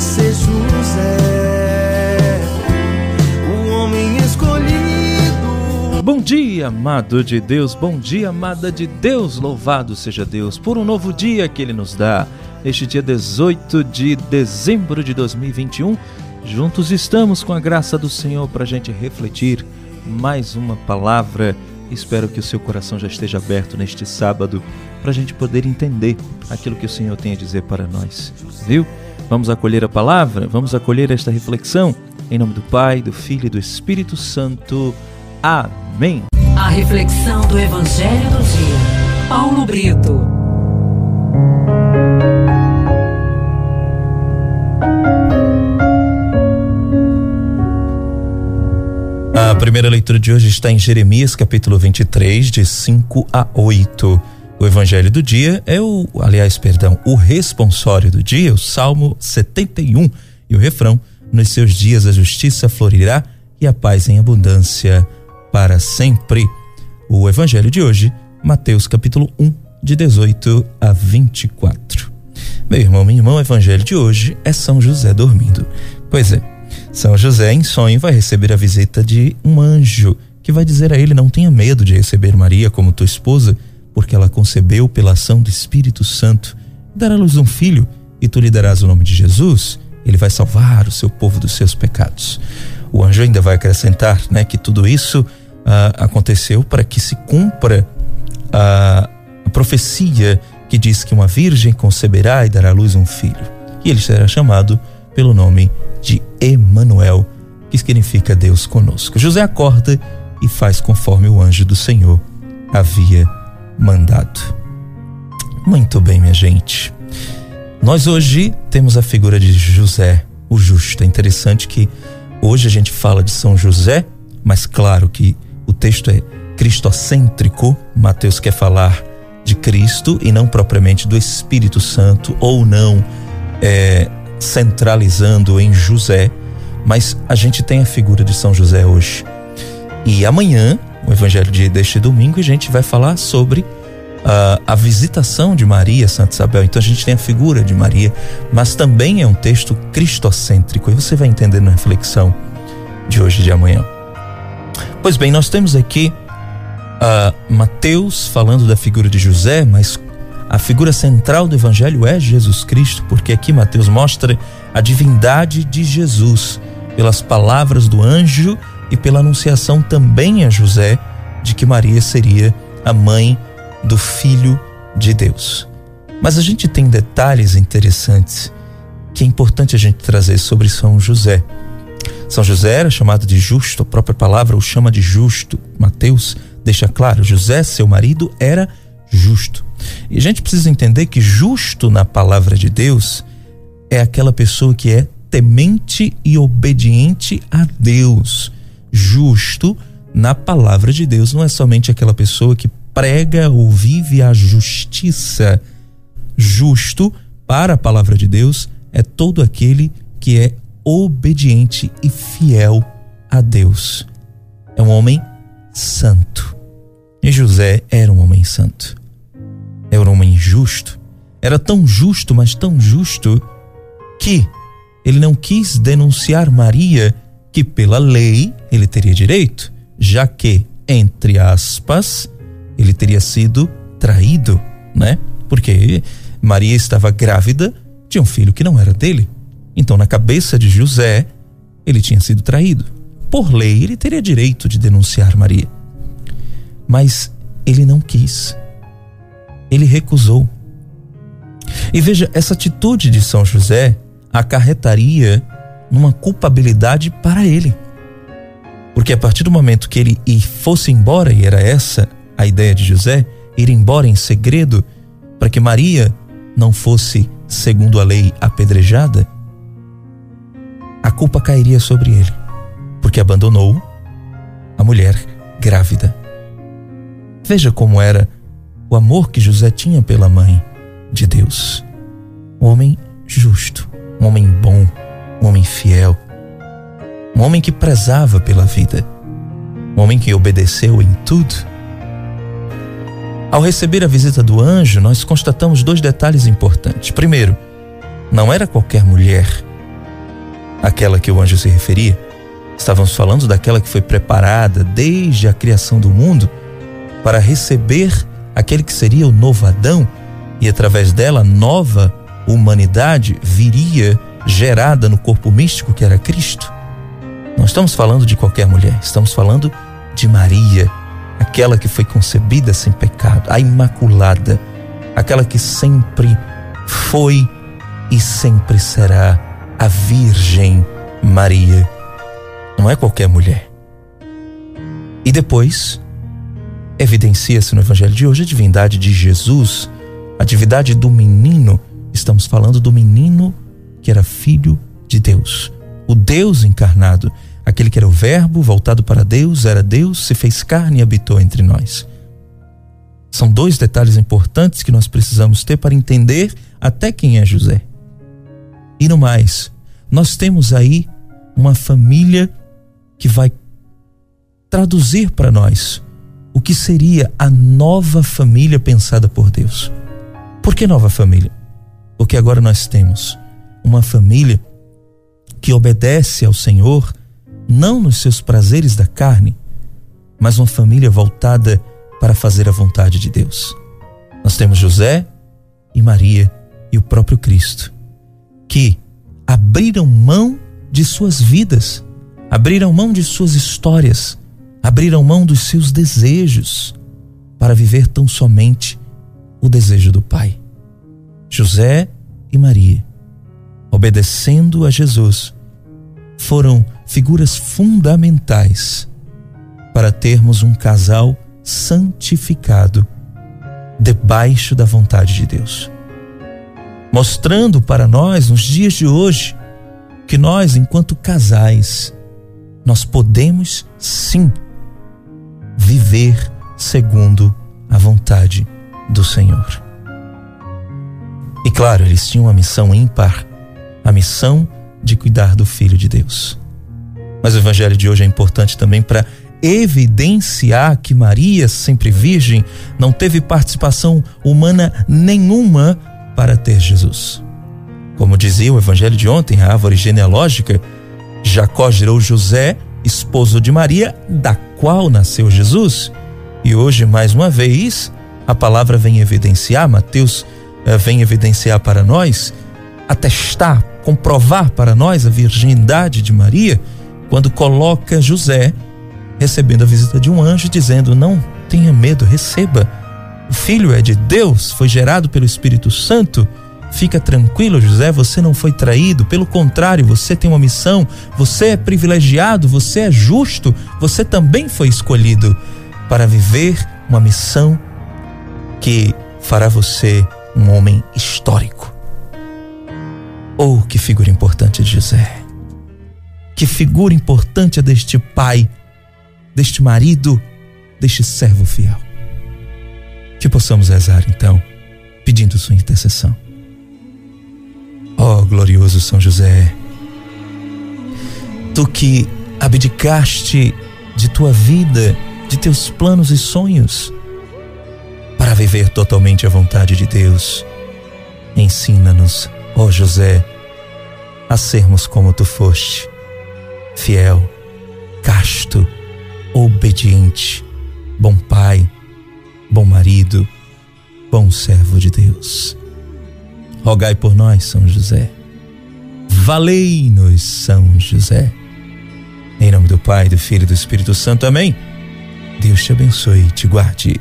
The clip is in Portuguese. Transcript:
ser José, o homem escolhido. Bom dia, amado de Deus, bom dia, amada de Deus, louvado seja Deus por um novo dia que Ele nos dá. Este dia 18 de dezembro de 2021, juntos estamos com a graça do Senhor para a gente refletir mais uma palavra. Espero que o seu coração já esteja aberto neste sábado para a gente poder entender aquilo que o Senhor tem a dizer para nós. Viu? Vamos acolher a palavra? Vamos acolher esta reflexão? Em nome do Pai, do Filho e do Espírito Santo. Amém. A reflexão do Evangelho do Dia. Paulo Brito. A primeira leitura de hoje está em Jeremias, capítulo 23, de 5 a 8. O evangelho do dia é o, aliás, perdão, o responsório do dia, o Salmo 71 e o refrão: Nos seus dias a justiça florirá e a paz em abundância para sempre. O evangelho de hoje, Mateus capítulo 1, de 18 a 24. Meu irmão, minha irmã, o evangelho de hoje é São José dormindo. Pois é, São José em sonho vai receber a visita de um anjo que vai dizer a ele: Não tenha medo de receber Maria como tua esposa porque ela concebeu pela ação do Espírito Santo. Dará à luz um filho, e tu lhe darás o nome de Jesus. Ele vai salvar o seu povo dos seus pecados. O anjo ainda vai acrescentar, né, que tudo isso ah, aconteceu para que se cumpra a, a profecia que diz que uma virgem conceberá e dará à luz um filho. E ele será chamado pelo nome de Emanuel, que significa Deus conosco. José acorda e faz conforme o anjo do Senhor havia mandado. Muito bem, minha gente. Nós hoje temos a figura de José, o justo. É interessante que hoje a gente fala de São José, mas claro que o texto é cristocêntrico. Mateus quer falar de Cristo e não propriamente do Espírito Santo, ou não é, centralizando em José, mas a gente tem a figura de São José hoje. E amanhã o evangelho de, deste domingo, a gente vai falar sobre uh, a visitação de Maria, Santa Isabel. Então a gente tem a figura de Maria, mas também é um texto cristocêntrico, e você vai entender na reflexão de hoje e de amanhã. Pois bem, nós temos aqui uh, Mateus falando da figura de José, mas a figura central do evangelho é Jesus Cristo, porque aqui Mateus mostra a divindade de Jesus pelas palavras do anjo e pela anunciação também a José de que Maria seria a mãe do Filho de Deus. Mas a gente tem detalhes interessantes que é importante a gente trazer sobre São José. São José era chamado de justo, a própria palavra o chama de justo. Mateus deixa claro: José, seu marido, era justo. E a gente precisa entender que justo na palavra de Deus é aquela pessoa que é temente e obediente a Deus justo na palavra de Deus não é somente aquela pessoa que prega ou vive a justiça. Justo para a palavra de Deus é todo aquele que é obediente e fiel a Deus. É um homem santo. E José era um homem santo. Era um homem justo. Era tão justo, mas tão justo, que ele não quis denunciar Maria que pela lei ele teria direito, já que, entre aspas, ele teria sido traído, né? Porque Maria estava grávida de um filho que não era dele. Então, na cabeça de José, ele tinha sido traído. Por lei, ele teria direito de denunciar Maria. Mas ele não quis. Ele recusou. E veja, essa atitude de São José acarretaria numa culpabilidade para ele. Porque a partir do momento que ele fosse embora, e era essa a ideia de José, ir embora em segredo, para que Maria não fosse, segundo a lei, apedrejada, a culpa cairia sobre ele, porque abandonou a mulher grávida. Veja como era o amor que José tinha pela mãe de Deus. Um homem justo, um homem bom, um homem fiel, um homem que prezava pela vida, um homem que obedeceu em tudo. Ao receber a visita do anjo, nós constatamos dois detalhes importantes. Primeiro, não era qualquer mulher aquela que o anjo se referia. Estávamos falando daquela que foi preparada desde a criação do mundo para receber aquele que seria o novo Adão e através dela nova humanidade viria gerada no corpo místico que era Cristo. Não estamos falando de qualquer mulher, estamos falando de Maria, aquela que foi concebida sem pecado, a imaculada, aquela que sempre foi e sempre será a Virgem Maria. Não é qualquer mulher. E depois, evidencia-se no Evangelho de hoje a divindade de Jesus, a divindade do menino. Estamos falando do menino que era filho de Deus, o Deus encarnado, aquele que era o Verbo voltado para Deus, era Deus, se fez carne e habitou entre nós. São dois detalhes importantes que nós precisamos ter para entender até quem é José. E no mais, nós temos aí uma família que vai traduzir para nós o que seria a nova família pensada por Deus. Por que nova família? Porque agora nós temos uma família que obedece ao Senhor não nos seus prazeres da carne, mas uma família voltada para fazer a vontade de Deus. Nós temos José e Maria e o próprio Cristo, que abriram mão de suas vidas, abriram mão de suas histórias, abriram mão dos seus desejos para viver tão somente o desejo do Pai. José e Maria, obedecendo a Jesus, foram figuras fundamentais para termos um casal santificado debaixo da vontade de Deus. Mostrando para nós, nos dias de hoje, que nós, enquanto casais, nós podemos sim viver segundo a vontade do Senhor. E claro, eles tinham uma missão ímpar, a missão de cuidar do Filho de Deus. Mas o Evangelho de hoje é importante também para evidenciar que Maria, sempre virgem, não teve participação humana nenhuma para ter Jesus. Como dizia o evangelho de ontem, a árvore genealógica, Jacó gerou José, esposo de Maria, da qual nasceu Jesus. E hoje, mais uma vez, a palavra vem evidenciar, Mateus eh, vem evidenciar para nós, atestar, comprovar para nós a virgindade de Maria, quando coloca José recebendo a visita de um anjo, dizendo: Não tenha medo, receba. O filho é de Deus, foi gerado pelo Espírito Santo. Fica tranquilo, José, você não foi traído, pelo contrário, você tem uma missão, você é privilegiado, você é justo, você também foi escolhido para viver uma missão que fará você um homem histórico. Oh, que figura importante de José! Que figura importante é deste pai deste marido, deste servo fiel. Que possamos rezar então, pedindo sua intercessão. Ó oh, glorioso São José, tu que abdicaste de tua vida, de teus planos e sonhos, para viver totalmente a vontade de Deus, ensina-nos, ó oh José, a sermos como tu foste, fiel, casto, obediente, bom pai, bom marido, bom servo de Deus. Rogai por nós, São José. Valei-nos, São José. Em nome do Pai, do Filho e do Espírito Santo. Amém. Deus te abençoe e te guarde.